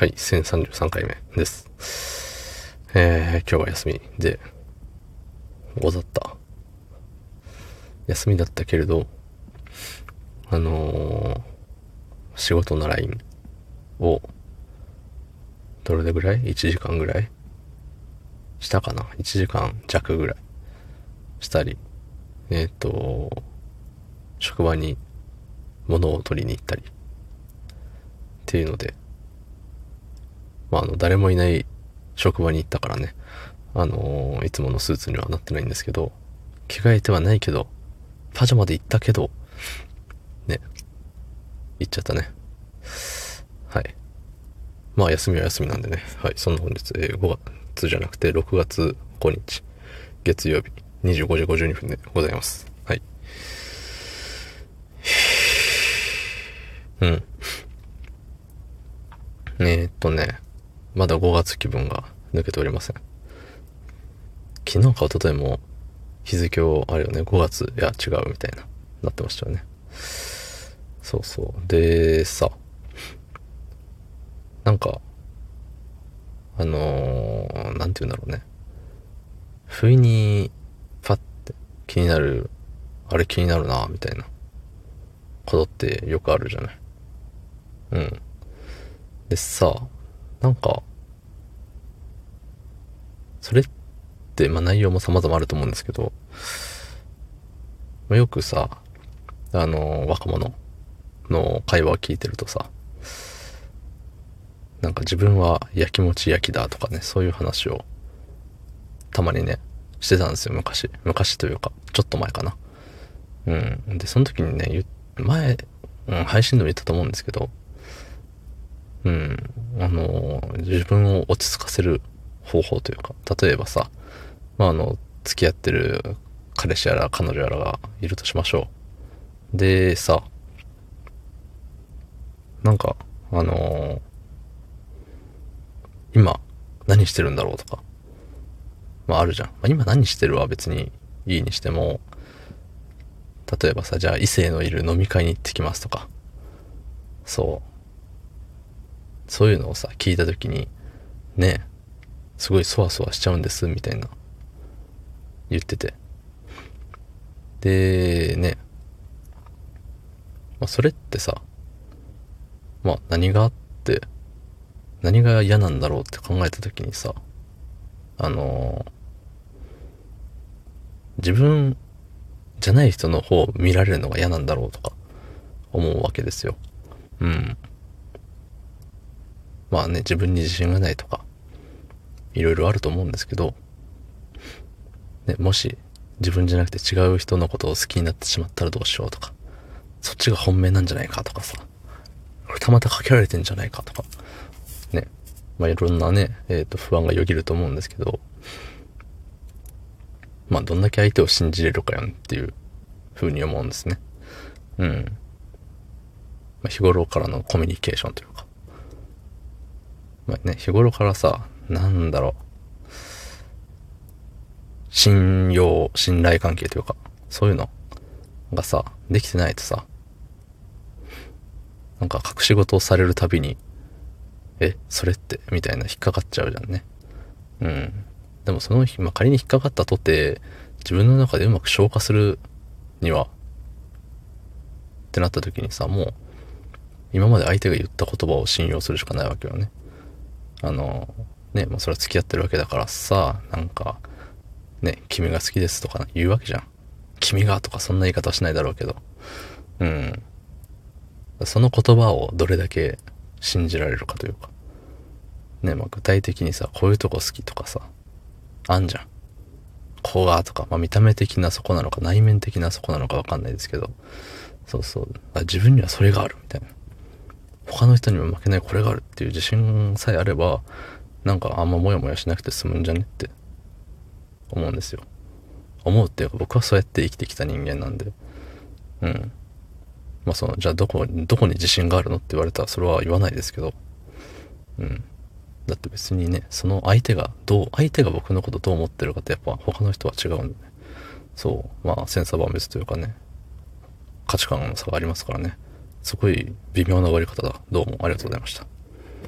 はい、1033回目です。えー、今日は休みで、ござった。休みだったけれど、あのー、仕事の LINE を、どれぐらい ?1 時間ぐらい？したかな ?1 時間弱ぐらいしたり、えっ、ー、と、職場に物を取りに行ったり、っていうので、まあ、あの、誰もいない職場に行ったからね、あのー、いつものスーツにはなってないんですけど、着替えてはないけど、パジャマで行ったけど、ね、行っちゃったね。はい。まあ、休みは休みなんでね。はい。そんな本日、えー、5月じゃなくて、6月5日、月曜日、25時52分でございます。はい。うん。えー、っとね、まだ5月気分が抜けておりません。昨日か一昨日も日付をあれよね、5月、いや違うみたいな、なってましたよね。そうそう。で、さ、なんか、あのー、なんて言うんだろうね。不意に、パッて気になる、あれ気になるな、みたいなことってよくあるじゃない。うん。でさ、なんか、それって、まあ内容も様々あると思うんですけど、まあ、よくさ、あの、若者の会話を聞いてるとさ、なんか自分は焼きもち焼きだとかね、そういう話をたまにね、してたんですよ、昔。昔というか、ちょっと前かな。うん。で、その時にね、前、うん、配信でも言ったと思うんですけど、うん、あの、自分を落ち着かせる方法というか、例えばさ、まあ、あの、付き合ってる彼氏やら彼女やらがいるとしましょう。で、さ、なんか、あのー、今、何してるんだろうとか、まああるじゃん。まあ、今何してるは別にいいにしても、例えばさ、じゃあ異性のいる飲み会に行ってきますとか、そう。そういうのをさ、聞いた時に、ね、すごいそわそわしちゃうんです、みたいな、言ってて。で、ね、まあ、それってさ、まあ、何があって、何が嫌なんだろうって考えた時にさ、あのー、自分じゃない人の方を見られるのが嫌なんだろうとか思うわけですよ。うん。まあね、自分に自信がないとか、いろいろあると思うんですけど、ね、もし自分じゃなくて違う人のことを好きになってしまったらどうしようとか、そっちが本命なんじゃないかとかさ、これたまたかけられてんじゃないかとか、ね、まあいろんなね、えっ、ー、と不安がよぎると思うんですけど、まあどんだけ相手を信じれるかよっていう風に思うんですね。うん。まあ、日頃からのコミュニケーションというか、まあね、日頃からさ、なんだろう。信用、信頼関係というか、そういうのがさ、できてないとさ、なんか隠し事をされるたびに、え、それって、みたいな引っかかっちゃうじゃんね。うん。でもその日、まあ、仮に引っかかったとて、自分の中でうまく消化するには、ってなった時にさ、もう、今まで相手が言った言葉を信用するしかないわけよね。あの、ね、まあ、それは付き合ってるわけだからさ、なんか、ね、君が好きですとか言うわけじゃん。君がとかそんな言い方はしないだろうけど。うん。その言葉をどれだけ信じられるかというか。ね、まあ、具体的にさ、こういうとこ好きとかさ、あんじゃん。こうがとか、まあ、見た目的なそこなのか、内面的なそこなのかわかんないですけど、そうそう。自分にはそれがあるみたいな。他の人にも負けないこれがあるっていう自信さえあれば、なんかあんまモヤモヤしなくて済むんじゃねって思うんですよ。思うっていうか僕はそうやって生きてきた人間なんで。うん。まあその、じゃあどこ、どこに自信があるのって言われたらそれは言わないですけど。うん。だって別にね、その相手がどう、相手が僕のことどう思ってるかってやっぱ他の人は違うんでね。そう。まあ千差万別というかね、価値観の差がありますからね。すごい微妙な終わり方だ。どうもありがとうございました。